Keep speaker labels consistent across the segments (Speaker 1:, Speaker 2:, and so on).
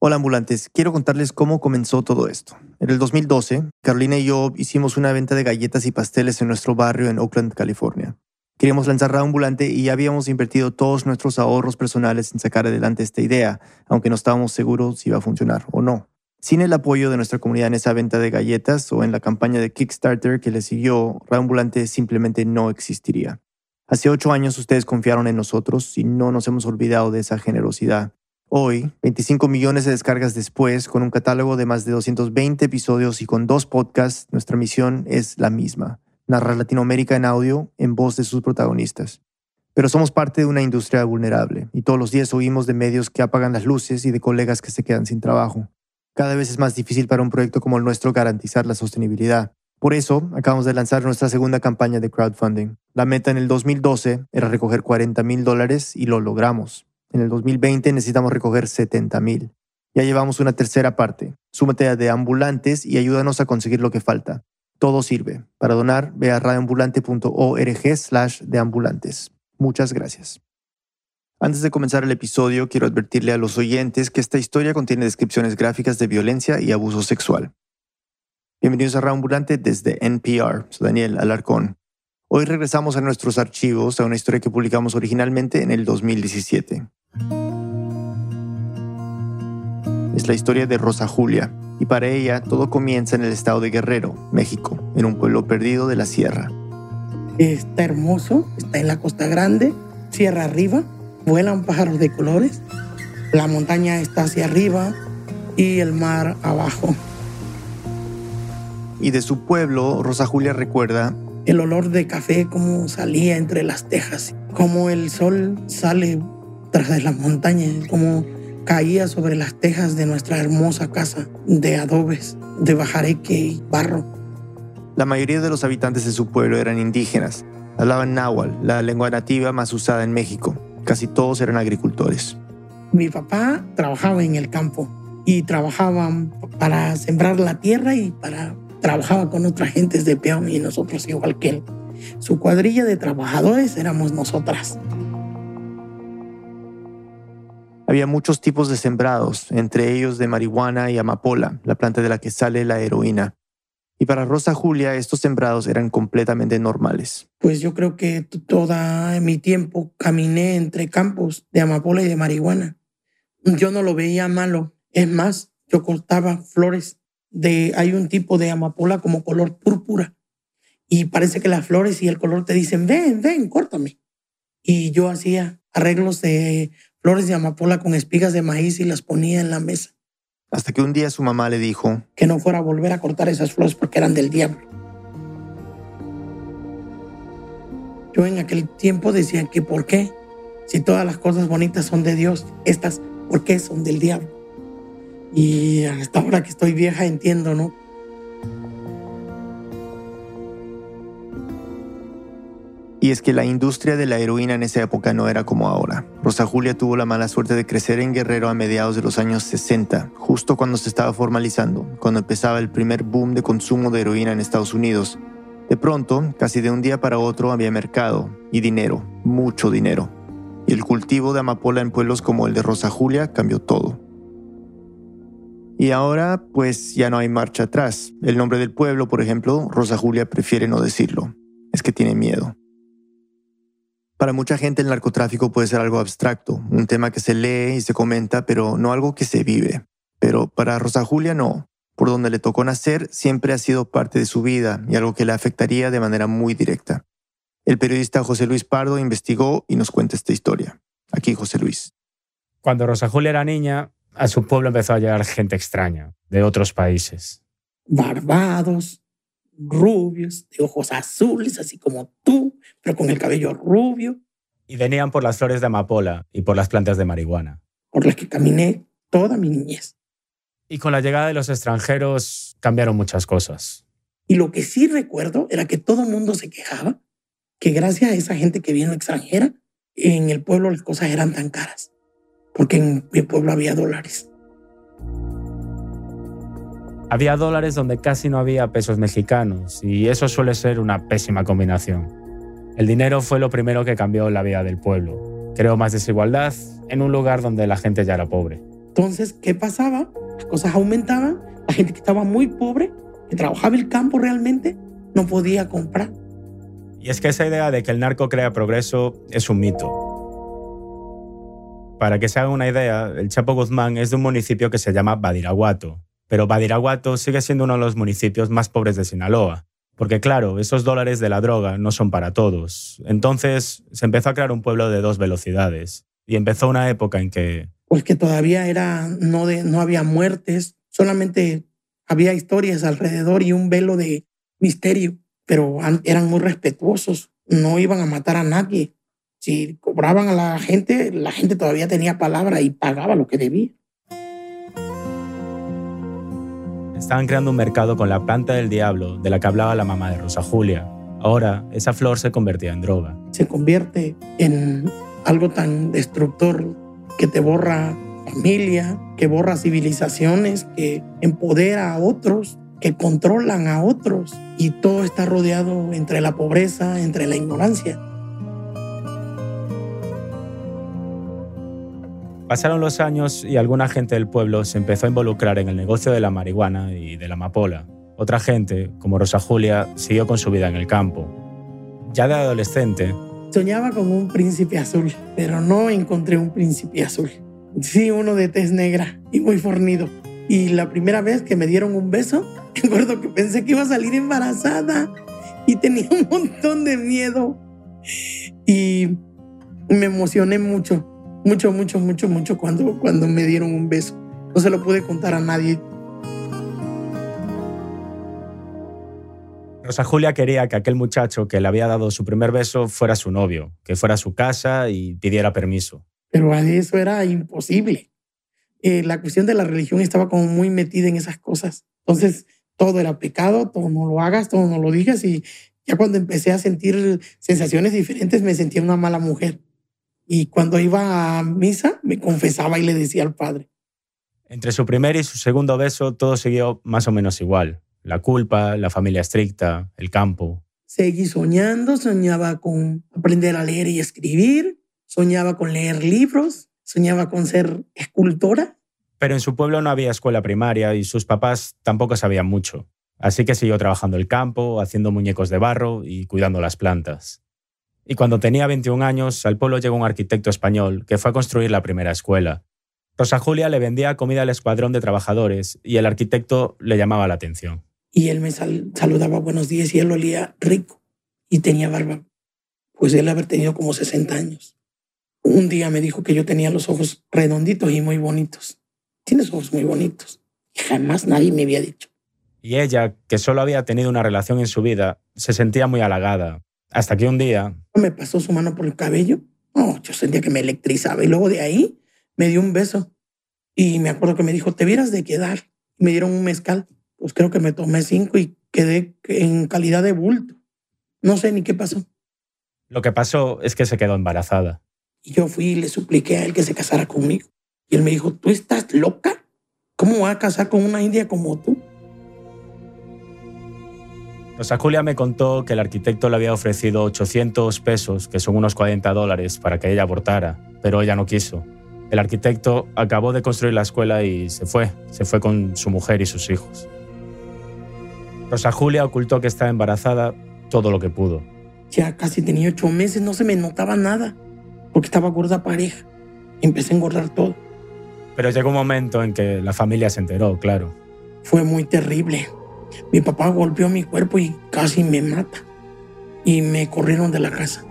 Speaker 1: Hola ambulantes, quiero contarles cómo comenzó todo esto. En el 2012, Carolina y yo hicimos una venta de galletas y pasteles en nuestro barrio en Oakland, California. Queríamos lanzar Radio Ambulante y ya habíamos invertido todos nuestros ahorros personales en sacar adelante esta idea, aunque no estábamos seguros si iba a funcionar o no. Sin el apoyo de nuestra comunidad en esa venta de galletas o en la campaña de Kickstarter que le siguió, Radio Ambulante simplemente no existiría. Hace ocho años ustedes confiaron en nosotros y no nos hemos olvidado de esa generosidad. Hoy, 25 millones de descargas después, con un catálogo de más de 220 episodios y con dos podcasts, nuestra misión es la misma, narrar Latinoamérica en audio en voz de sus protagonistas. Pero somos parte de una industria vulnerable y todos los días oímos de medios que apagan las luces y de colegas que se quedan sin trabajo. Cada vez es más difícil para un proyecto como el nuestro garantizar la sostenibilidad. Por eso, acabamos de lanzar nuestra segunda campaña de crowdfunding. La meta en el 2012 era recoger 40 mil dólares y lo logramos. En el 2020 necesitamos recoger 70 mil. Ya llevamos una tercera parte. Súmate a de ambulantes y ayúdanos a conseguir lo que falta. Todo sirve. Para donar, ve a radioambulante.org slash de ambulantes. Muchas gracias. Antes de comenzar el episodio, quiero advertirle a los oyentes que esta historia contiene descripciones gráficas de violencia y abuso sexual. Bienvenidos a Radio Ambulante desde NPR. Soy Daniel Alarcón. Hoy regresamos a nuestros archivos a una historia que publicamos originalmente en el 2017. Es la historia de Rosa Julia, y para ella todo comienza en el estado de Guerrero, México, en un pueblo perdido de la sierra.
Speaker 2: Está hermoso, está en la Costa Grande, sierra arriba, vuelan pájaros de colores, la montaña está hacia arriba y el mar abajo.
Speaker 1: Y de su pueblo, Rosa Julia recuerda
Speaker 2: el olor de café como salía entre las tejas, como el sol sale tras de las montañas, como caía sobre las tejas de nuestra hermosa casa de adobes, de bajareque y barro.
Speaker 1: La mayoría de los habitantes de su pueblo eran indígenas. Hablaban náhuatl, la lengua nativa más usada en México. Casi todos eran agricultores.
Speaker 2: Mi papá trabajaba en el campo y trabajaba para sembrar la tierra y para trabajaba con otras gentes de peón y nosotros igual que él. Su cuadrilla de trabajadores éramos nosotras.
Speaker 1: Había muchos tipos de sembrados, entre ellos de marihuana y amapola, la planta de la que sale la heroína. Y para Rosa Julia estos sembrados eran completamente normales.
Speaker 2: Pues yo creo que toda mi tiempo caminé entre campos de amapola y de marihuana. Yo no lo veía malo. Es más, yo cortaba flores de, hay un tipo de amapola como color púrpura y parece que las flores y el color te dicen, ven, ven, córtame. Y yo hacía arreglos de flores de amapola con espigas de maíz y las ponía en la mesa.
Speaker 1: Hasta que un día su mamá le dijo
Speaker 2: que no fuera a volver a cortar esas flores porque eran del diablo. Yo en aquel tiempo decía que por qué, si todas las cosas bonitas son de Dios, estas, ¿por qué son del diablo? Y hasta ahora que estoy vieja entiendo, ¿no?
Speaker 1: Y es que la industria de la heroína en esa época no era como ahora. Rosa Julia tuvo la mala suerte de crecer en Guerrero a mediados de los años 60, justo cuando se estaba formalizando, cuando empezaba el primer boom de consumo de heroína en Estados Unidos. De pronto, casi de un día para otro, había mercado y dinero, mucho dinero. Y el cultivo de amapola en pueblos como el de Rosa Julia cambió todo. Y ahora, pues ya no hay marcha atrás. El nombre del pueblo, por ejemplo, Rosa Julia prefiere no decirlo. Es que tiene miedo. Para mucha gente el narcotráfico puede ser algo abstracto, un tema que se lee y se comenta, pero no algo que se vive. Pero para Rosa Julia no. Por donde le tocó nacer siempre ha sido parte de su vida y algo que le afectaría de manera muy directa. El periodista José Luis Pardo investigó y nos cuenta esta historia. Aquí José Luis.
Speaker 3: Cuando Rosa Julia era niña, a su pueblo empezó a llegar gente extraña, de otros países.
Speaker 2: Barbados, rubios, de ojos azules, así como tú, pero con el cabello rubio.
Speaker 3: Y venían por las flores de amapola y por las plantas de marihuana.
Speaker 2: Por las que caminé toda mi niñez.
Speaker 3: Y con la llegada de los extranjeros cambiaron muchas cosas.
Speaker 2: Y lo que sí recuerdo era que todo el mundo se quejaba que gracias a esa gente que vino extranjera, en el pueblo las cosas eran tan caras porque en mi pueblo había dólares.
Speaker 3: Había dólares donde casi no había pesos mexicanos y eso suele ser una pésima combinación. El dinero fue lo primero que cambió la vida del pueblo. Creó más desigualdad en un lugar donde la gente ya era pobre.
Speaker 2: Entonces, ¿qué pasaba? Las cosas aumentaban, la gente que estaba muy pobre, que trabajaba el campo realmente, no podía comprar.
Speaker 3: Y es que esa idea de que el narco crea progreso es un mito. Para que se haga una idea, el Chapo Guzmán es de un municipio que se llama Badiraguato, pero Badiraguato sigue siendo uno de los municipios más pobres de Sinaloa, porque claro, esos dólares de la droga no son para todos. Entonces se empezó a crear un pueblo de dos velocidades, y empezó una época en que...
Speaker 2: Pues que todavía era, no, de, no había muertes, solamente había historias alrededor y un velo de misterio pero eran muy respetuosos, no iban a matar a nadie. Si cobraban a la gente, la gente todavía tenía palabra y pagaba lo que debía.
Speaker 3: Estaban creando un mercado con la planta del diablo de la que hablaba la mamá de Rosa Julia. Ahora, esa flor se convertía en droga.
Speaker 2: Se convierte en algo tan destructor que te borra familia, que borra civilizaciones, que empodera a otros que controlan a otros y todo está rodeado entre la pobreza, entre la ignorancia.
Speaker 3: Pasaron los años y alguna gente del pueblo se empezó a involucrar en el negocio de la marihuana y de la amapola. Otra gente, como Rosa Julia, siguió con su vida en el campo. Ya de adolescente...
Speaker 2: Soñaba con un príncipe azul, pero no encontré un príncipe azul. Sí, uno de tez negra y muy fornido. Y la primera vez que me dieron un beso, recuerdo que pensé que iba a salir embarazada y tenía un montón de miedo. Y me emocioné mucho, mucho, mucho, mucho, mucho cuando, cuando me dieron un beso. No se lo pude contar a nadie.
Speaker 3: Rosa Julia quería que aquel muchacho que le había dado su primer beso fuera su novio, que fuera a su casa y pidiera permiso.
Speaker 2: Pero eso era imposible. Eh, la cuestión de la religión estaba como muy metida en esas cosas. Entonces, todo era pecado, todo no lo hagas, todo no lo digas. Y ya cuando empecé a sentir sensaciones diferentes, me sentía una mala mujer. Y cuando iba a misa, me confesaba y le decía al padre.
Speaker 3: Entre su primer y su segundo beso, todo siguió más o menos igual. La culpa, la familia estricta, el campo.
Speaker 2: Seguí soñando, soñaba con aprender a leer y escribir, soñaba con leer libros, soñaba con ser escultora.
Speaker 3: Pero en su pueblo no había escuela primaria y sus papás tampoco sabían mucho. Así que siguió trabajando el campo, haciendo muñecos de barro y cuidando las plantas. Y cuando tenía 21 años, al pueblo llegó un arquitecto español que fue a construir la primera escuela. Rosa Julia le vendía comida al escuadrón de trabajadores y el arquitecto le llamaba la atención.
Speaker 2: Y él me saludaba buenos días y él olía rico y tenía barba. Pues él haber tenido como 60 años. Un día me dijo que yo tenía los ojos redonditos y muy bonitos. Tienes ojos muy bonitos. Y jamás nadie me había dicho.
Speaker 3: Y ella, que solo había tenido una relación en su vida, se sentía muy halagada. Hasta que un día...
Speaker 2: Me pasó su mano por el cabello. Oh, yo sentía que me electrizaba. Y luego de ahí me dio un beso. Y me acuerdo que me dijo, te vieras de quedar. Me dieron un mezcal. Pues creo que me tomé cinco y quedé en calidad de bulto. No sé ni qué pasó.
Speaker 3: Lo que pasó es que se quedó embarazada.
Speaker 2: Y yo fui y le supliqué a él que se casara conmigo. Y él me dijo, ¿tú estás loca? ¿Cómo va a casar con una india como tú?
Speaker 3: Rosa Julia me contó que el arquitecto le había ofrecido 800 pesos, que son unos 40 dólares, para que ella abortara, pero ella no quiso. El arquitecto acabó de construir la escuela y se fue, se fue con su mujer y sus hijos. Rosa Julia ocultó que estaba embarazada todo lo que pudo.
Speaker 2: Ya casi tenía ocho meses, no se me notaba nada porque estaba gorda pareja. Empecé a engordar todo.
Speaker 3: Pero llegó un momento en que la familia se enteró, claro.
Speaker 2: Fue muy terrible. Mi papá golpeó mi cuerpo y casi me mata. Y me corrieron de la casa.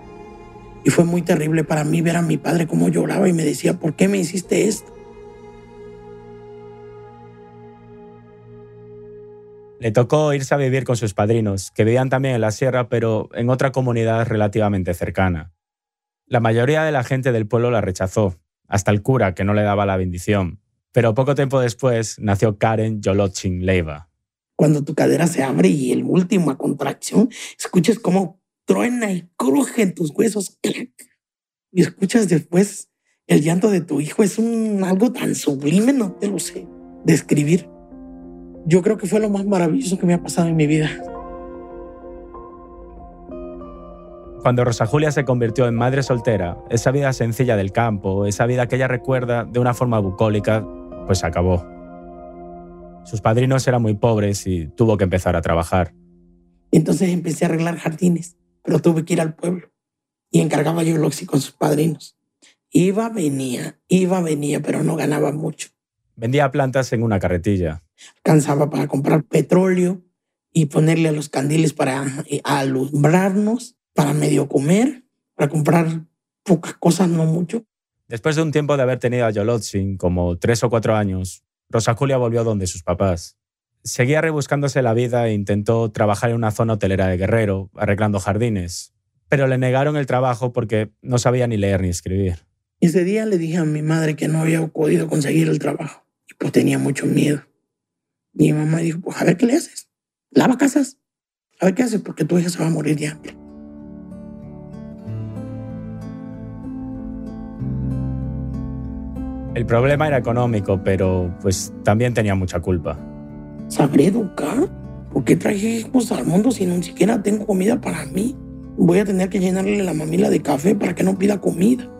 Speaker 2: Y fue muy terrible para mí ver a mi padre cómo lloraba y me decía, ¿por qué me hiciste esto?
Speaker 3: Le tocó irse a vivir con sus padrinos, que vivían también en la sierra, pero en otra comunidad relativamente cercana. La mayoría de la gente del pueblo la rechazó, hasta el cura que no le daba la bendición. Pero poco tiempo después nació Karen Yolochin Leiva.
Speaker 2: Cuando tu cadera se abre y el última contracción, escuchas cómo truena y cruje en tus huesos. Y escuchas después el llanto de tu hijo. Es un, algo tan sublime, no te lo sé describir. Yo creo que fue lo más maravilloso que me ha pasado en mi vida.
Speaker 3: Cuando Rosa Julia se convirtió en madre soltera, esa vida sencilla del campo, esa vida que ella recuerda de una forma bucólica, pues acabó. Sus padrinos eran muy pobres y tuvo que empezar a trabajar.
Speaker 2: Entonces empecé a arreglar jardines, pero tuve que ir al pueblo y encargaba yo Loxi con sus padrinos. Iba, venía, iba, venía, pero no ganaba mucho.
Speaker 3: Vendía plantas en una carretilla.
Speaker 2: Alcanzaba para comprar petróleo y ponerle a los candiles para eh, alumbrarnos, para medio comer, para comprar pocas cosas, no mucho.
Speaker 3: Después de un tiempo de haber tenido a Yolotzin, como tres o cuatro años, Rosa Julia volvió donde sus papás. Seguía rebuscándose la vida e intentó trabajar en una zona hotelera de Guerrero, arreglando jardines, pero le negaron el trabajo porque no sabía ni leer ni escribir.
Speaker 2: Ese día le dije a mi madre que no había podido conseguir el trabajo y pues tenía mucho miedo. Mi mamá dijo, pues a ver qué le haces. Lava casas. A ver qué haces porque tu hija se va a morir de hambre.
Speaker 3: El problema era económico, pero pues también tenía mucha culpa.
Speaker 2: ¿Sabré educar? ¿Por qué traje hijos al mundo si no siquiera tengo comida para mí? Voy a tener que llenarle la mamila de café para que no pida comida.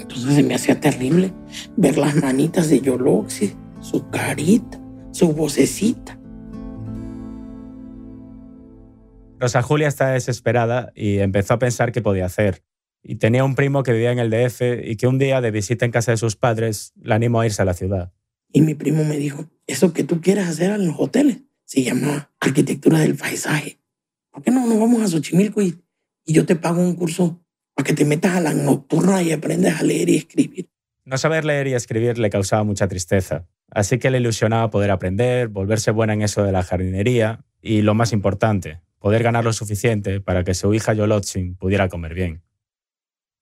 Speaker 2: Entonces se me hacía terrible ver las manitas de Yoloxi, su carita, su vocecita.
Speaker 3: Rosa Julia estaba desesperada y empezó a pensar qué podía hacer. Y tenía un primo que vivía en el DF y que un día de visita en casa de sus padres la animó a irse a la ciudad.
Speaker 2: Y mi primo me dijo, eso que tú quieres hacer en los hoteles se llama arquitectura del paisaje. ¿Por qué no nos vamos a Xochimilco y, y yo te pago un curso para que te metas a la nocturna y aprendas a leer y escribir?
Speaker 3: No saber leer y escribir le causaba mucha tristeza, así que le ilusionaba poder aprender, volverse buena en eso de la jardinería y, lo más importante, poder ganar lo suficiente para que su hija Yolotzin pudiera comer bien.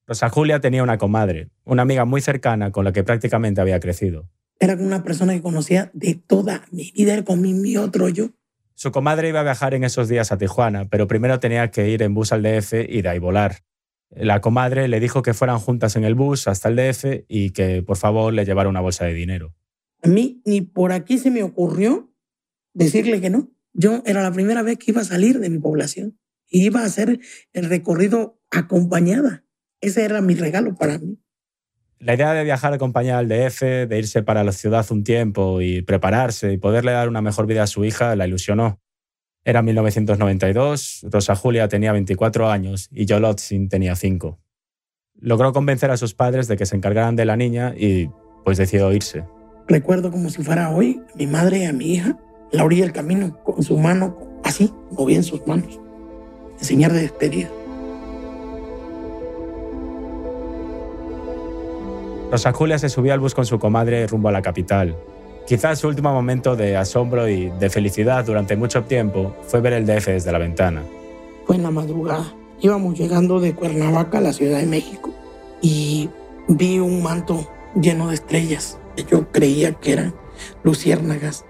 Speaker 3: Rosa Julia tenía una comadre, una amiga muy cercana con la que prácticamente había crecido.
Speaker 2: Era una persona que conocía de toda mi vida, con mi otro yo.
Speaker 3: Su comadre iba a viajar en esos días a Tijuana, pero primero tenía que ir en bus al DF y de ahí volar. La comadre le dijo que fueran juntas en el bus hasta el DF y que por favor le llevara una bolsa de dinero.
Speaker 2: A mí ni por aquí se me ocurrió decirle que no. Yo era la primera vez que iba a salir de mi población y iba a hacer el recorrido acompañada. Ese era mi regalo para mí.
Speaker 3: La idea de viajar acompañada al DF, de irse para la ciudad un tiempo y prepararse y poderle dar una mejor vida a su hija la ilusionó. Era 1992, Rosa Julia tenía 24 años y Yolotzin tenía 5. Logró convencer a sus padres de que se encargaran de la niña y pues decidió irse.
Speaker 2: Recuerdo como si fuera hoy mi madre y a mi hija la orilla del camino con su mano así, moviendo sus manos, enseñar de despedida.
Speaker 3: Rosa Julia se subió al bus con su comadre rumbo a la capital. Quizás su último momento de asombro y de felicidad durante mucho tiempo fue ver el DF desde la ventana.
Speaker 2: Fue en la madrugada. Íbamos llegando de Cuernavaca a la Ciudad de México y vi un manto lleno de estrellas. Yo creía que eran luciérnagas.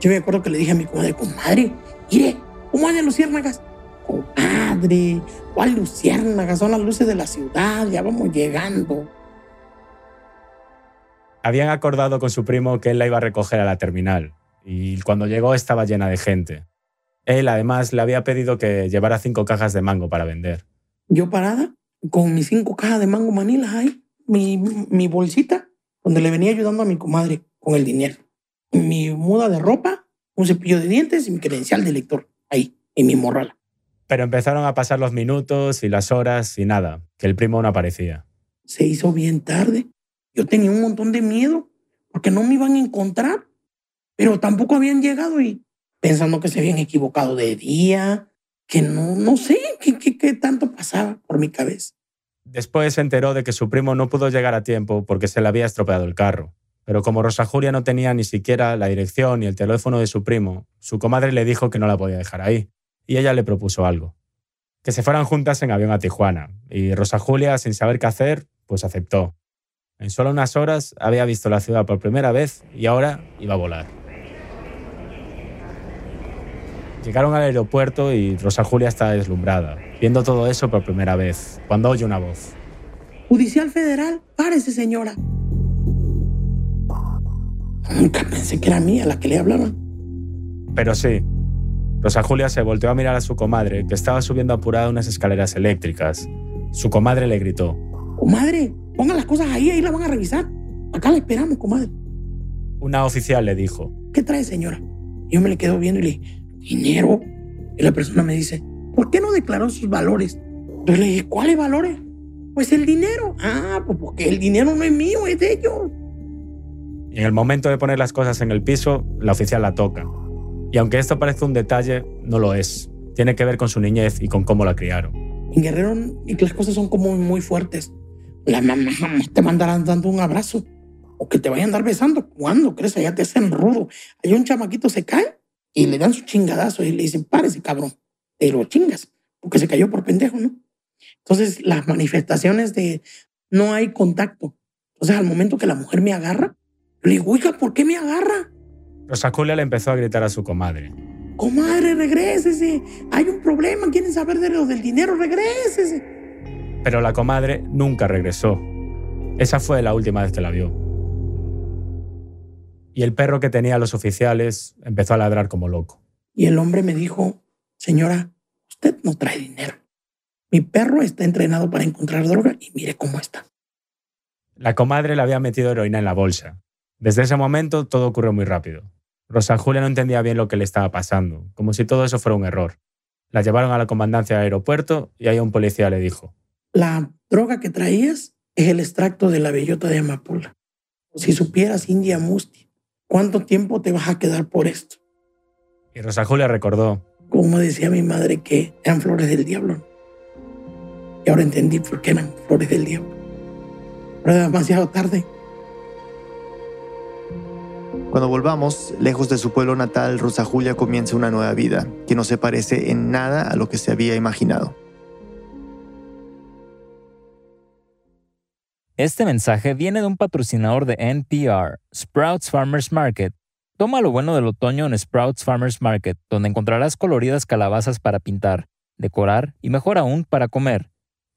Speaker 2: Yo me acuerdo que le dije a mi comadre, comadre, mire, ¿cómo hay luciérnagas? Comadre, ¿cuál luciérnagas? Son las luces de la ciudad, ya vamos llegando
Speaker 3: habían acordado con su primo que él la iba a recoger a la terminal y cuando llegó estaba llena de gente. Él además le había pedido que llevara cinco cajas de mango para vender.
Speaker 2: Yo parada con mis cinco cajas de mango manilas ahí, mi, mi bolsita donde le venía ayudando a mi comadre con el dinero, mi muda de ropa, un cepillo de dientes y mi credencial de lector ahí, en mi morrala.
Speaker 3: Pero empezaron a pasar los minutos y las horas y nada, que el primo no aparecía.
Speaker 2: Se hizo bien tarde yo tenía un montón de miedo porque no me iban a encontrar, pero tampoco habían llegado y pensando que se habían equivocado de día, que no, no sé qué, qué, qué tanto pasaba por mi cabeza.
Speaker 3: Después se enteró de que su primo no pudo llegar a tiempo porque se le había estropeado el carro. Pero como Rosa Julia no tenía ni siquiera la dirección ni el teléfono de su primo, su comadre le dijo que no la podía dejar ahí. Y ella le propuso algo. Que se fueran juntas en avión a Tijuana. Y Rosa Julia, sin saber qué hacer, pues aceptó. En solo unas horas había visto la ciudad por primera vez y ahora iba a volar. Llegaron al aeropuerto y Rosa Julia estaba deslumbrada, viendo todo eso por primera vez, cuando oye una voz.
Speaker 2: Judicial Federal, párese señora. Nunca pensé que era mía la que le hablaba.
Speaker 3: Pero sí. Rosa Julia se volteó a mirar a su comadre, que estaba subiendo apurada unas escaleras eléctricas. Su comadre le gritó.
Speaker 2: Comadre, Pongan las cosas ahí, ahí las van a revisar. Acá la esperamos, comadre.
Speaker 3: Una oficial le dijo,
Speaker 2: ¿qué trae señora? Yo me le quedo viendo y le dije, dinero. Y la persona me dice, ¿por qué no declaró sus valores? Yo le dije, ¿cuáles valores? Pues el dinero. Ah, pues porque el dinero no es mío, es de ellos.
Speaker 3: Y en el momento de poner las cosas en el piso, la oficial la toca. Y aunque esto parece un detalle, no lo es. Tiene que ver con su niñez y con cómo la criaron.
Speaker 2: En Guerrero las cosas son como muy fuertes. Las mamás te mandarán dando un abrazo o que te vayan a andar besando. ¿Cuándo crees? Ya te hacen rudo. Hay un chamaquito se cae y le dan su chingadazo y le dicen, párese, cabrón. Te lo chingas porque se cayó por pendejo, ¿no? Entonces, las manifestaciones de no hay contacto. Entonces, al momento que la mujer me agarra, le digo, oiga, ¿por qué me agarra?
Speaker 3: Rosa Julia le empezó a gritar a su comadre.
Speaker 2: Comadre, regrésese. Hay un problema, quieren saber de lo del dinero, regrésese.
Speaker 3: Pero la comadre nunca regresó. Esa fue la última vez que la vio. Y el perro que tenía los oficiales empezó a ladrar como loco.
Speaker 2: Y el hombre me dijo, señora, usted no trae dinero. Mi perro está entrenado para encontrar droga y mire cómo está.
Speaker 3: La comadre le había metido heroína en la bolsa. Desde ese momento todo ocurrió muy rápido. Rosa Julia no entendía bien lo que le estaba pasando, como si todo eso fuera un error. La llevaron a la comandancia del aeropuerto y ahí un policía le dijo:
Speaker 2: La droga que traías es el extracto de la bellota de amapola. Si supieras, India Musti, ¿cuánto tiempo te vas a quedar por esto?
Speaker 3: Y Rosa Julia recordó.
Speaker 2: Como decía mi madre, que eran flores del diablo. Y ahora entendí por qué eran flores del diablo. Pero era demasiado tarde.
Speaker 1: Cuando volvamos, lejos de su pueblo natal, Rosa Julia comienza una nueva vida que no se parece en nada a lo que se había imaginado.
Speaker 4: Este mensaje viene de un patrocinador de NPR, Sprouts Farmers Market. Toma lo bueno del otoño en Sprouts Farmers Market, donde encontrarás coloridas calabazas para pintar, decorar y mejor aún para comer.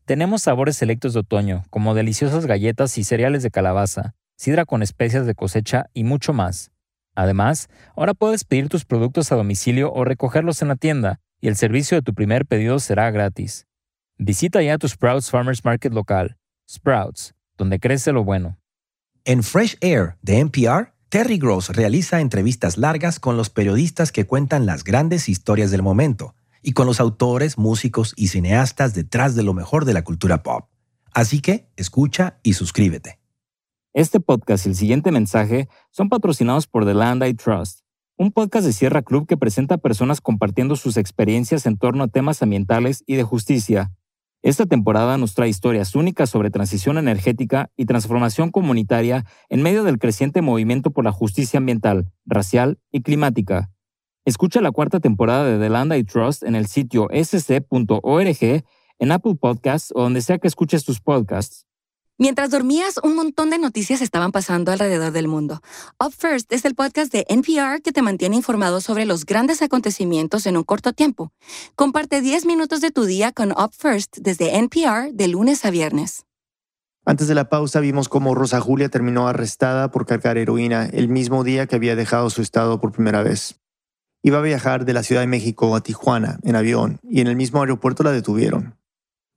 Speaker 4: Tenemos sabores selectos de otoño, como deliciosas galletas y cereales de calabaza, sidra con especias de cosecha y mucho más. Además, ahora puedes pedir tus productos a domicilio o recogerlos en la tienda, y el servicio de tu primer pedido será gratis. Visita ya tu Sprouts Farmers Market local, Sprouts, donde crece lo bueno.
Speaker 5: En Fresh Air de NPR, Terry Gross realiza entrevistas largas con los periodistas que cuentan las grandes historias del momento y con los autores, músicos y cineastas detrás de lo mejor de la cultura pop. Así que escucha y suscríbete.
Speaker 4: Este podcast y el siguiente mensaje son patrocinados por The Land I Trust, un podcast de Sierra Club que presenta a personas compartiendo sus experiencias en torno a temas ambientales y de justicia. Esta temporada nos trae historias únicas sobre transición energética y transformación comunitaria en medio del creciente movimiento por la justicia ambiental, racial y climática. Escucha la cuarta temporada de The Land I Trust en el sitio sc.org, en Apple Podcasts o donde sea que escuches tus podcasts.
Speaker 6: Mientras dormías, un montón de noticias estaban pasando alrededor del mundo. Up First es el podcast de NPR que te mantiene informado sobre los grandes acontecimientos en un corto tiempo. Comparte 10 minutos de tu día con Up First desde NPR de lunes a viernes.
Speaker 1: Antes de la pausa vimos cómo Rosa Julia terminó arrestada por cargar heroína el mismo día que había dejado su estado por primera vez. Iba a viajar de la Ciudad de México a Tijuana en avión y en el mismo aeropuerto la detuvieron.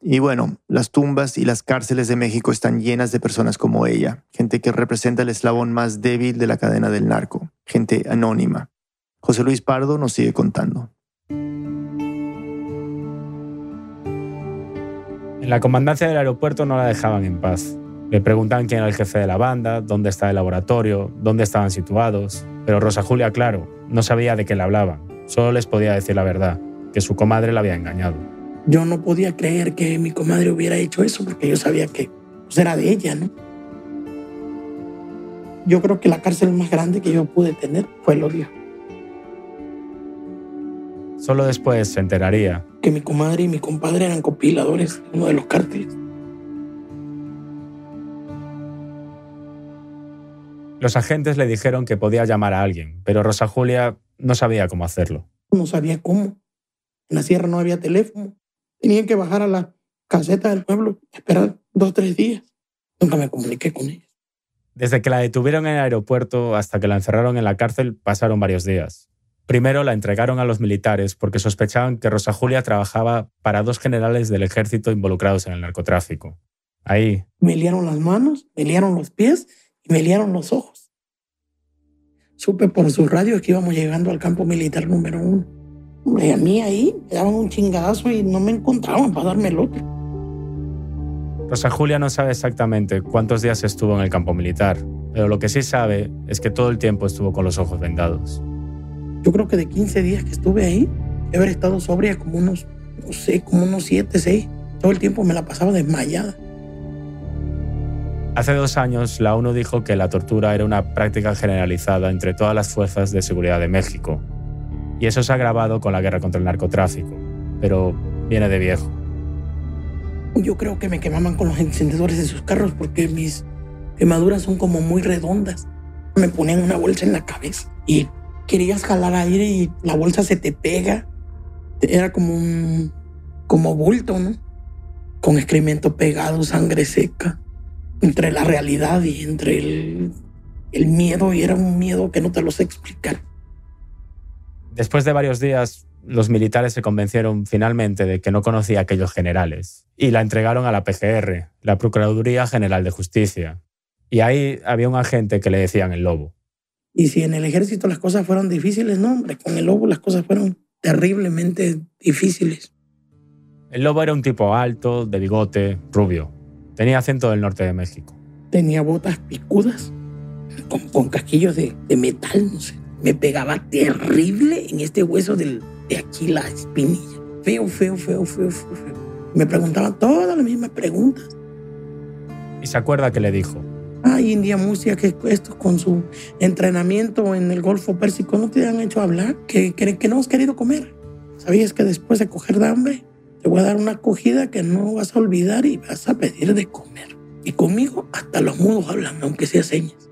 Speaker 1: Y bueno, las tumbas y las cárceles de México están llenas de personas como ella, gente que representa el eslabón más débil de la cadena del narco, gente anónima. José Luis Pardo nos sigue contando.
Speaker 3: En la comandancia del aeropuerto no la dejaban en paz. Le preguntaban quién era el jefe de la banda, dónde estaba el laboratorio, dónde estaban situados. Pero Rosa Julia, claro, no sabía de qué le hablaban. Solo les podía decir la verdad, que su comadre la había engañado.
Speaker 2: Yo no podía creer que mi comadre hubiera hecho eso porque yo sabía que pues, era de ella, ¿no? Yo creo que la cárcel más grande que yo pude tener fue el odio.
Speaker 3: Solo después se enteraría.
Speaker 2: Que mi comadre y mi compadre eran compiladores de uno de los cárteles.
Speaker 3: Los agentes le dijeron que podía llamar a alguien, pero Rosa Julia no sabía cómo hacerlo.
Speaker 2: No sabía cómo. En la sierra no había teléfono. Tenían que bajar a la caseta del pueblo esperar dos o tres días. Nunca me comuniqué con ellos.
Speaker 3: Desde que la detuvieron en el aeropuerto hasta que la encerraron en la cárcel pasaron varios días. Primero la entregaron a los militares porque sospechaban que Rosa Julia trabajaba para dos generales del ejército involucrados en el narcotráfico. Ahí.
Speaker 2: Me liaron las manos, me liaron los pies y me liaron los ojos. supe por su radio que íbamos llegando al campo militar número uno. Hombre, a mí ahí me daban un chingadazo y no me encontraban para darme el otro.
Speaker 3: Rosa Julia no sabe exactamente cuántos días estuvo en el campo militar, pero lo que sí sabe es que todo el tiempo estuvo con los ojos vendados.
Speaker 2: Yo creo que de 15 días que estuve ahí, he haber estado sobria como unos, no sé, como unos 7, 6. Todo el tiempo me la pasaba desmayada.
Speaker 3: Hace dos años, la ONU dijo que la tortura era una práctica generalizada entre todas las fuerzas de seguridad de México. Y eso se ha agravado con la guerra contra el narcotráfico. Pero viene de viejo.
Speaker 2: Yo creo que me quemaban con los encendedores de sus carros porque mis quemaduras son como muy redondas. Me ponían una bolsa en la cabeza y querías jalar aire y la bolsa se te pega. Era como un como bulto, ¿no? Con excremento pegado, sangre seca entre la realidad y entre el, el miedo, y era un miedo que no te lo sé explicar.
Speaker 3: Después de varios días, los militares se convencieron finalmente de que no conocía a aquellos generales y la entregaron a la PGR, la Procuraduría General de Justicia. Y ahí había un agente que le decían el lobo.
Speaker 2: Y si en el ejército las cosas fueron difíciles, no, hombre, con el lobo las cosas fueron terriblemente difíciles.
Speaker 3: El lobo era un tipo alto, de bigote, rubio. Tenía acento del norte de México.
Speaker 2: Tenía botas picudas, con, casquillos de, metal, no sé. Me pegaba terrible en este hueso del, de aquí, la espinilla. Feo, feo, feo, feo, feo, Me preguntaba todas las mismas preguntas.
Speaker 3: ¿Y se acuerda que le dijo?
Speaker 2: Ay, India Musia, que estos con su entrenamiento en el Golfo Pérsico no te han hecho hablar, que, que, que no has querido comer. ¿Sabías que después de coger de hambre te voy a dar una acogida que no vas a olvidar y vas a pedir de comer. Y conmigo hasta los mudos hablan, aunque sea señas.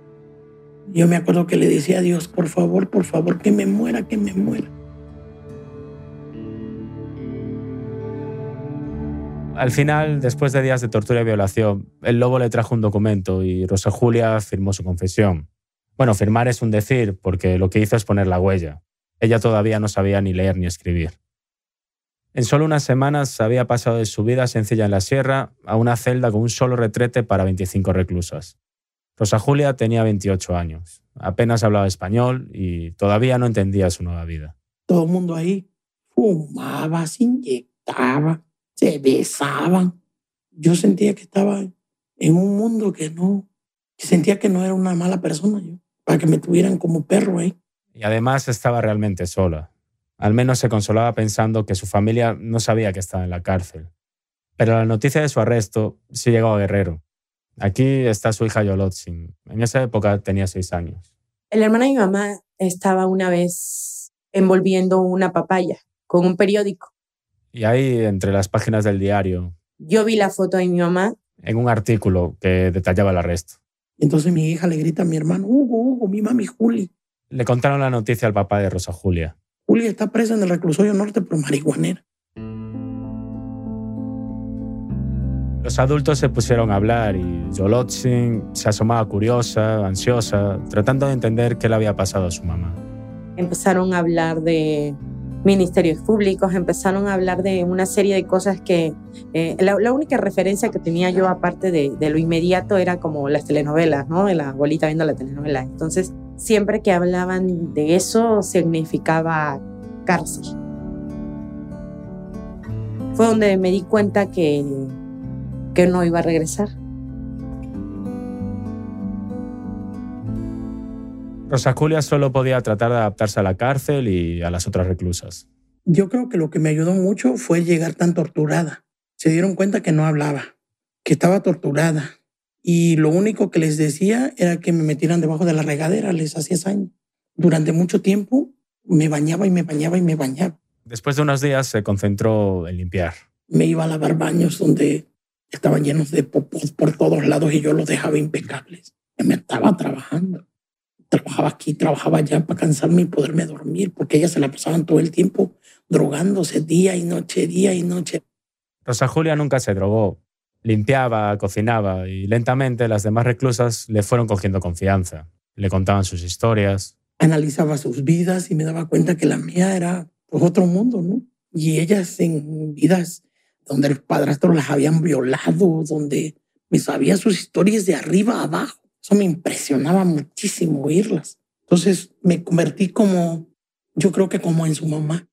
Speaker 2: Yo me acuerdo que le decía a Dios, por favor, por favor, que me muera, que me muera.
Speaker 3: Al final, después de días de tortura y violación, el lobo le trajo un documento y Rosa Julia firmó su confesión. Bueno, firmar es un decir, porque lo que hizo es poner la huella. Ella todavía no sabía ni leer ni escribir. En solo unas semanas había pasado de su vida sencilla en la sierra a una celda con un solo retrete para 25 reclusas. Rosa Julia tenía 28 años, apenas hablaba español y todavía no entendía su nueva vida.
Speaker 2: Todo el mundo ahí fumaba, se inyectaba, se besaban. Yo sentía que estaba en un mundo que no, que sentía que no era una mala persona yo, para que me tuvieran como perro ahí.
Speaker 3: Y además estaba realmente sola. Al menos se consolaba pensando que su familia no sabía que estaba en la cárcel. Pero la noticia de su arresto sí llegó a Guerrero. Aquí está su hija Yolotzin. En esa época tenía seis años.
Speaker 7: El hermano de mi mamá estaba una vez envolviendo una papaya con un periódico.
Speaker 3: Y ahí, entre las páginas del diario...
Speaker 7: Yo vi la foto de mi mamá.
Speaker 3: En un artículo que detallaba el arresto.
Speaker 2: Entonces mi hija le grita a mi hermano, Hugo, Hugo, mi mami Juli.
Speaker 3: Le contaron la noticia al papá de Rosa Julia.
Speaker 2: Julia está presa en el reclusorio norte por marihuanera.
Speaker 3: Los adultos se pusieron a hablar y Yolotzin se asomaba curiosa, ansiosa, tratando de entender qué le había pasado a su mamá.
Speaker 7: Empezaron a hablar de ministerios públicos, empezaron a hablar de una serie de cosas que eh, la, única referencia que tenía yo aparte de, de, lo inmediato era como las telenovelas, ¿no? De la abuelita viendo la telenovela. Entonces siempre que hablaban de eso significaba cárcel. Fue donde me di cuenta que, que no iba a regresar.
Speaker 3: Rosa Julia solo podía tratar de adaptarse a la cárcel y a las otras reclusas.
Speaker 2: Yo creo que lo que me ayudó mucho fue llegar tan torturada. Se dieron cuenta que no hablaba, que estaba torturada, y lo único que les decía era que me metieran debajo de la regadera, les hacía años. Durante mucho tiempo me bañaba y me bañaba y me bañaba.
Speaker 3: Después de unos días se concentró en limpiar.
Speaker 2: Me iba a lavar baños donde estaban llenos de popos por todos lados y yo los dejaba impecables. Me estaba trabajando. Trabajaba aquí, trabajaba allá para cansarme y poderme dormir, porque ellas se la pasaban todo el tiempo drogándose día y noche, día y noche.
Speaker 3: Rosa Julia nunca se drogó, Limpiaba, cocinaba y lentamente las demás reclusas le fueron cogiendo confianza. Le contaban sus historias.
Speaker 2: Analizaba sus vidas y me daba cuenta que la mía era pues, otro mundo, ¿no? Y ellas en vidas donde los padrastros las habían violado, donde me sabía sus historias de arriba a abajo. Eso me impresionaba muchísimo oírlas. Entonces me convertí como, yo creo que como en su mamá.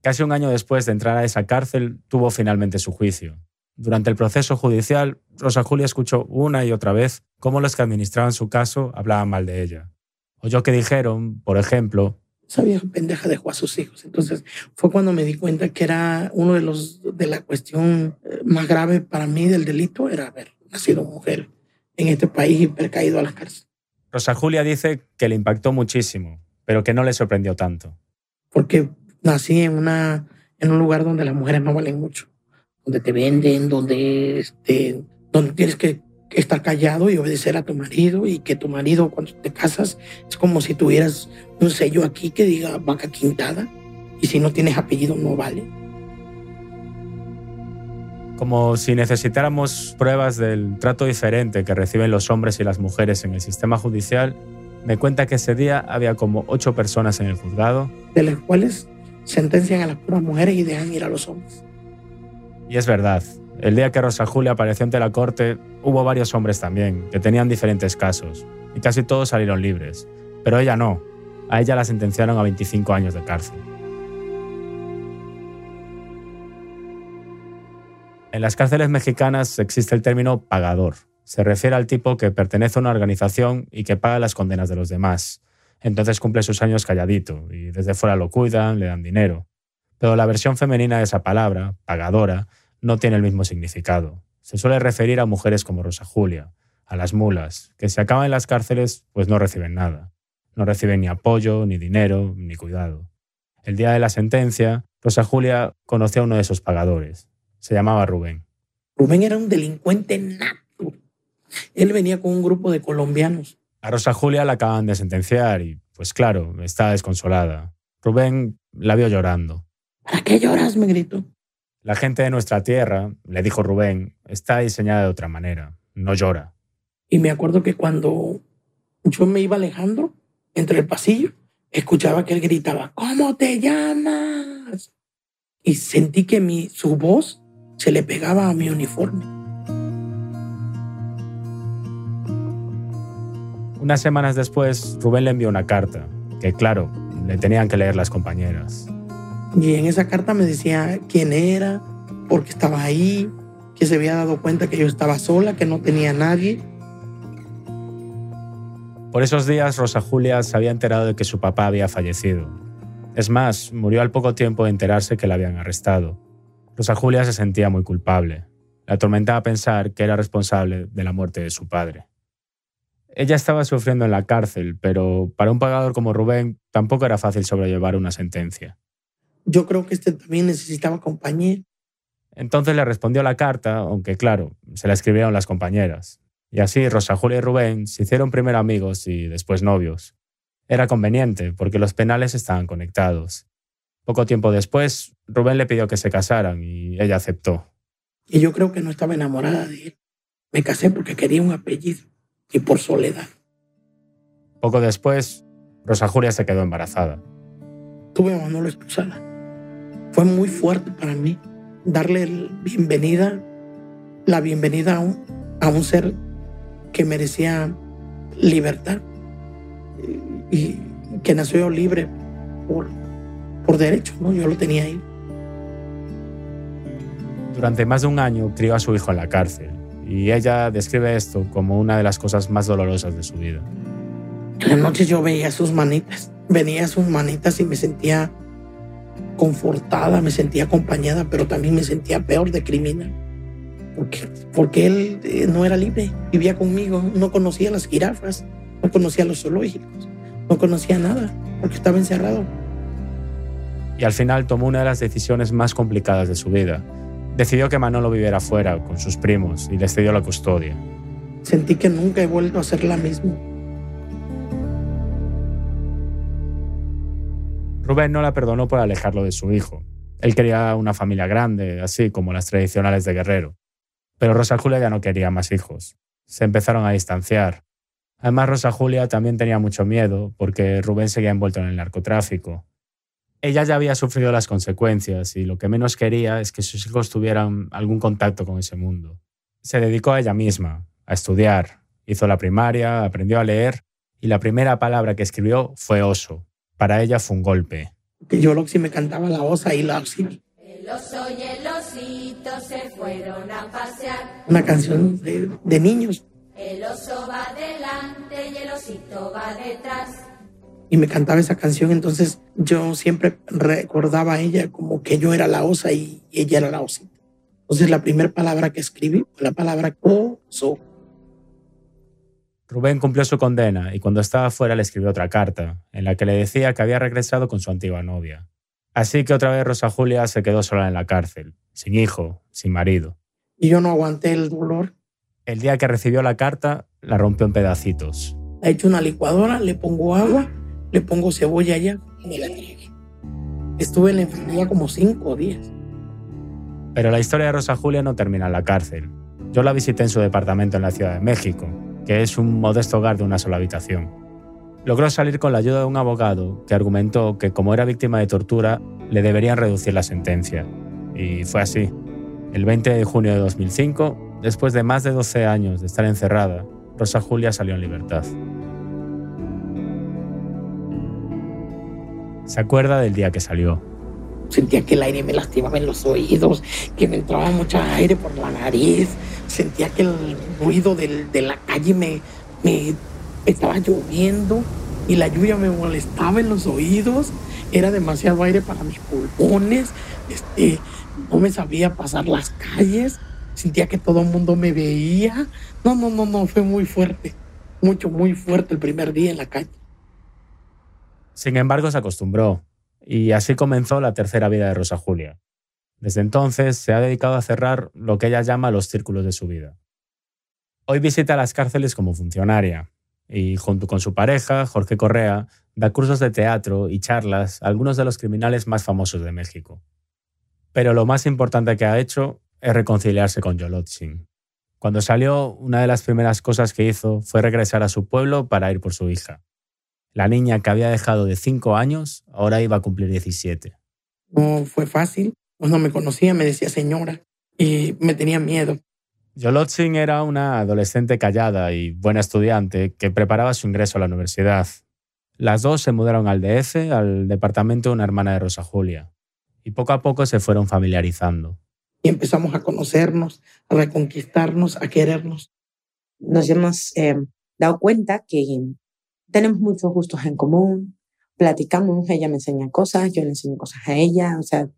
Speaker 3: Casi un año después de entrar a esa cárcel, tuvo finalmente su juicio. Durante el proceso judicial, Rosa Julia escuchó una y otra vez cómo los que administraban su caso hablaban mal de ella. Oyó que dijeron, por ejemplo,
Speaker 2: esa vieja pendeja dejó a sus hijos. Entonces fue cuando me di cuenta que era uno de los de la cuestión eh, más grave para mí del delito era haber nacido mujer en este país y haber caído a la cárcel.
Speaker 3: Rosa Julia dice que le impactó muchísimo, pero que no le sorprendió tanto.
Speaker 2: Porque nací en una en un lugar donde las mujeres no valen mucho, donde te venden, donde este, donde tienes que estar callado y obedecer a tu marido y que tu marido cuando te casas es como si tuvieras un sello aquí que diga vaca quintada y si no tienes apellido no vale.
Speaker 3: Como si necesitáramos pruebas del trato diferente que reciben los hombres y las mujeres en el sistema judicial, me cuenta que ese día había como ocho personas en el juzgado.
Speaker 2: De las cuales sentencian a las puras mujeres y dejan ir a los hombres.
Speaker 3: Y es verdad, el día que Rosa Julia apareció ante la corte, hubo varios hombres también, que tenían diferentes casos, y casi todos salieron libres. Pero ella no. A ella la sentenciaron a 25 años de cárcel. En las cárceles mexicanas existe el término pagador. Se refiere al tipo que pertenece a una organización y que paga las condenas de los demás. Entonces cumple sus años calladito y desde fuera lo cuidan, le dan dinero. Pero la versión femenina de esa palabra, pagadora, no tiene el mismo significado. Se suele referir a mujeres como Rosa Julia, a las mulas, que si acaban en las cárceles, pues no reciben nada. No reciben ni apoyo, ni dinero, ni cuidado. El día de la sentencia, Rosa Julia conoció a uno de esos pagadores. Se llamaba Rubén.
Speaker 2: Rubén era un delincuente nato. Él venía con un grupo de colombianos.
Speaker 3: A Rosa Julia la acaban de sentenciar y, pues claro, está desconsolada. Rubén la vio llorando.
Speaker 2: ¿Para qué lloras? me gritó.
Speaker 3: La gente de nuestra tierra, le dijo Rubén, está diseñada de otra manera, no llora.
Speaker 2: Y me acuerdo que cuando yo me iba alejando entre el pasillo, escuchaba que él gritaba, ¿cómo te llamas? Y sentí que mi, su voz se le pegaba a mi uniforme.
Speaker 3: Unas semanas después, Rubén le envió una carta, que claro, le tenían que leer las compañeras.
Speaker 2: Y en esa carta me decía quién era, por qué estaba ahí, que se había dado cuenta que yo estaba sola, que no tenía nadie.
Speaker 3: Por esos días Rosa Julia se había enterado de que su papá había fallecido. Es más, murió al poco tiempo de enterarse que la habían arrestado. Rosa Julia se sentía muy culpable. La atormentaba pensar que era responsable de la muerte de su padre. Ella estaba sufriendo en la cárcel, pero para un pagador como Rubén tampoco era fácil sobrellevar una sentencia
Speaker 2: yo creo que este también necesitaba compañía.
Speaker 3: Entonces le respondió la carta, aunque claro, se la escribieron las compañeras. Y así Rosa Julia y Rubén se hicieron primero amigos y después novios. Era conveniente, porque los penales estaban conectados. Poco tiempo después, Rubén le pidió que se casaran y ella aceptó.
Speaker 2: Y yo creo que no estaba enamorada de él. Me casé porque quería un apellido y por soledad.
Speaker 3: Poco después, Rosa Julia se quedó embarazada.
Speaker 2: Tuve a Manolo expulsada fue muy fuerte para mí darle bienvenida, la bienvenida a un, a un ser que merecía libertad y, que nació libre por, por derecho, ¿no? Yo lo tenía ahí.
Speaker 3: Durante más de un año crió a su hijo en la cárcel y ella describe esto como una de las cosas más dolorosas de su vida.
Speaker 2: En las noches yo veía sus manitas, venía sus manitas y me sentía confortada, me sentía acompañada, pero también me sentía peor de criminal. Porque, porque él eh, no era libre, vivía conmigo, no conocía las jirafas, no conocía los zoológicos, no conocía nada, porque estaba encerrado.
Speaker 3: Y al final tomó una de las decisiones más complicadas de su vida. Decidió que Manolo viviera fuera con sus primos y les cedió la custodia.
Speaker 2: Sentí que nunca he vuelto a ser la misma.
Speaker 3: Rubén no la perdonó por alejarlo de su hijo. Él quería una familia grande, así como las tradicionales de Guerrero. Pero Rosa Julia ya no quería más hijos. Se empezaron a distanciar. Además, Rosa Julia también tenía mucho miedo porque Rubén seguía envuelto en el narcotráfico. Ella ya había sufrido las consecuencias y lo que menos quería es que sus hijos tuvieran algún contacto con ese mundo. Se dedicó a ella misma, a estudiar. Hizo la primaria, aprendió a leer y la primera palabra que escribió fue oso. Para ella fue un golpe.
Speaker 2: Que yo lo que me cantaba la osa y la osita.
Speaker 8: El oso y el osito se fueron a pasear.
Speaker 2: Una canción de, de niños.
Speaker 8: El oso va adelante y el osito va detrás.
Speaker 2: Y me cantaba esa canción, entonces yo siempre recordaba a ella como que yo era la osa y ella era la osita. Entonces la primera palabra que escribí fue la palabra oso.
Speaker 3: Rubén cumplió su condena y cuando estaba fuera le escribió otra carta, en la que le decía que había regresado con su antigua novia. Así que otra vez Rosa Julia se quedó sola en la cárcel, sin hijo, sin marido.
Speaker 2: Y yo no aguanté el dolor.
Speaker 3: El día que recibió la carta, la rompió en pedacitos.
Speaker 2: La he hecho una licuadora, le pongo agua, le pongo cebolla allá y me la tragué. Estuve en la enfermería como cinco días.
Speaker 3: Pero la historia de Rosa Julia no termina en la cárcel. Yo la visité en su departamento en la Ciudad de México que es un modesto hogar de una sola habitación. Logró salir con la ayuda de un abogado que argumentó que como era víctima de tortura, le deberían reducir la sentencia. Y fue así. El 20 de junio de 2005, después de más de 12 años de estar encerrada, Rosa Julia salió en libertad. Se acuerda del día que salió.
Speaker 2: Sentía que el aire me lastimaba en los oídos, que me entraba mucho aire por la nariz, sentía que el ruido de la calle me, me estaba lloviendo y la lluvia me molestaba en los oídos, era demasiado aire para mis pulmones, este, no me sabía pasar las calles, sentía que todo el mundo me veía. No, no, no, no, fue muy fuerte, mucho, muy fuerte el primer día en la calle.
Speaker 3: Sin embargo, se acostumbró y así comenzó la tercera vida de Rosa Julia. Desde entonces se ha dedicado a cerrar lo que ella llama los círculos de su vida. Hoy visita las cárceles como funcionaria y junto con su pareja, Jorge Correa, da cursos de teatro y charlas a algunos de los criminales más famosos de México. Pero lo más importante que ha hecho es reconciliarse con Yolotzin. Cuando salió, una de las primeras cosas que hizo fue regresar a su pueblo para ir por su hija. La niña que había dejado de 5 años ahora iba a cumplir 17.
Speaker 2: No fue fácil, cuando me conocía me decía señora y me tenía miedo.
Speaker 3: Yolotzin era una adolescente callada y buena estudiante que preparaba su ingreso a la universidad. Las dos se mudaron al DF, al departamento de una hermana de Rosa Julia, y poco a poco se fueron familiarizando.
Speaker 2: Y empezamos a conocernos, a reconquistarnos, a querernos.
Speaker 7: Nos hemos eh, dado cuenta que tenemos muchos gustos en común, platicamos, ella me enseña cosas, yo le enseño cosas a ella, o sea,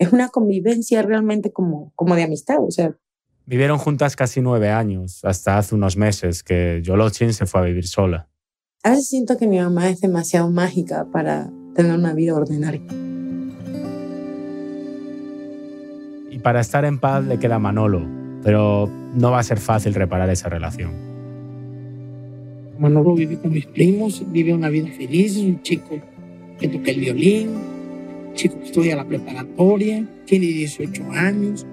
Speaker 7: es una convivencia realmente como, como de amistad. O sea.
Speaker 3: Vivieron juntas casi nueve años, hasta hace unos meses que Yolochin se fue a vivir sola.
Speaker 7: A veces siento que mi mamá es demasiado mágica para tener una vida ordinaria.
Speaker 3: Y para estar en paz le queda Manolo, pero no va a ser fácil reparar esa relación.
Speaker 2: Manolo vive con mis primos, vive una vida feliz, es un chico que toca el violín, chico que estudia la preparatoria, tiene 18 años,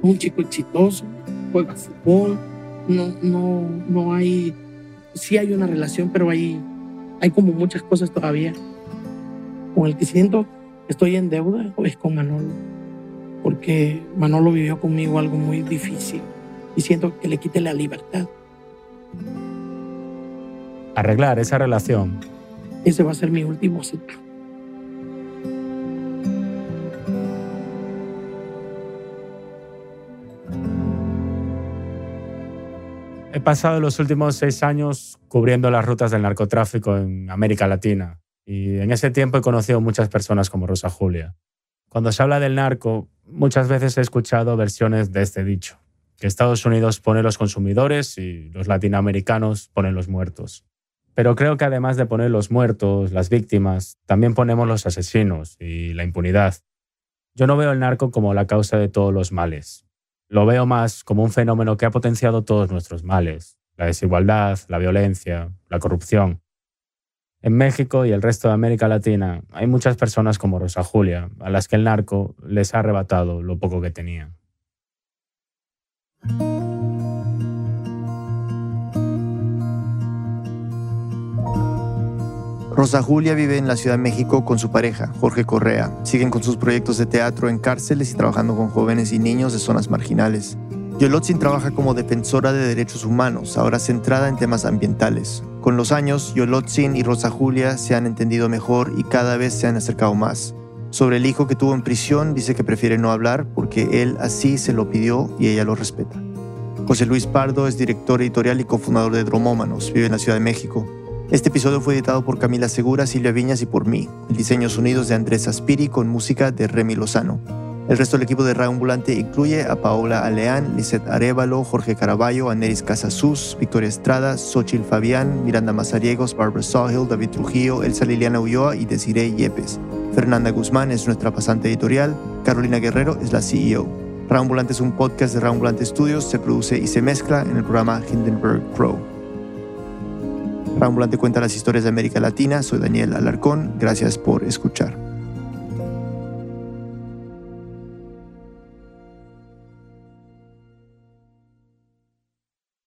Speaker 2: un chico exitoso, juega fútbol, no, no, no hay, sí hay una relación, pero hay, hay como muchas cosas todavía. Con el que siento estoy en deuda es con Manolo, porque Manolo vivió conmigo algo muy difícil y siento que le quite la libertad.
Speaker 3: Arreglar esa relación.
Speaker 2: Ese va a ser mi último ciclo.
Speaker 3: He pasado los últimos seis años cubriendo las rutas del narcotráfico en América Latina y en ese tiempo he conocido muchas personas como Rosa Julia. Cuando se habla del narco, muchas veces he escuchado versiones de este dicho, que Estados Unidos pone los consumidores y los latinoamericanos ponen los muertos. Pero creo que además de poner los muertos, las víctimas, también ponemos los asesinos y la impunidad. Yo no veo el narco como la causa de todos los males. Lo veo más como un fenómeno que ha potenciado todos nuestros males, la desigualdad, la violencia, la corrupción. En México y el resto de América Latina hay muchas personas como Rosa Julia, a las que el narco les ha arrebatado lo poco que tenían.
Speaker 1: Rosa Julia vive en la Ciudad de México con su pareja, Jorge Correa. Siguen con sus proyectos de teatro en cárceles y trabajando con jóvenes y niños de zonas marginales. Yolotzin trabaja como defensora de derechos humanos, ahora centrada en temas ambientales. Con los años, Yolotzin y Rosa Julia se han entendido mejor y cada vez se han acercado más. Sobre el hijo que tuvo en prisión, dice que prefiere no hablar porque él así se lo pidió y ella lo respeta. José Luis Pardo es director editorial y cofundador de Dromómanos, vive en la Ciudad de México. Este episodio fue editado por Camila Segura, Silvia Viñas y por mí. El diseño sonidos de Andrés Aspiri con música de Remy Lozano. El resto del equipo de Ambulante incluye a Paola Aleán, Lisette Arevalo, Jorge Caraballo, Aneris Casasus, Victoria Estrada, Xochil Fabián, Miranda Mazariegos, Barbara Sawhill, David Trujillo, Elsa Liliana Ulloa y Desiree Yepes. Fernanda Guzmán es nuestra pasante editorial, Carolina Guerrero es la CEO. Ambulante es un podcast de Ambulante Studios, se produce y se mezcla en el programa Hindenburg Pro. Ambulante cuenta las historias de América Latina, soy Daniel Alarcón, gracias por escuchar.